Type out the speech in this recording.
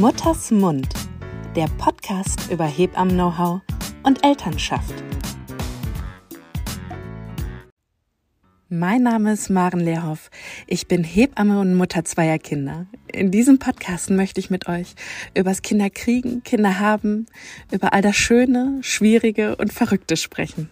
Mutters Mund, der Podcast über Hebammen-Know-how und Elternschaft. Mein Name ist Maren Lehrhoff. Ich bin Hebamme und Mutter zweier Kinder. In diesem Podcast möchte ich mit euch übers Kinderkriegen, Kinder haben, über all das Schöne, Schwierige und Verrückte sprechen.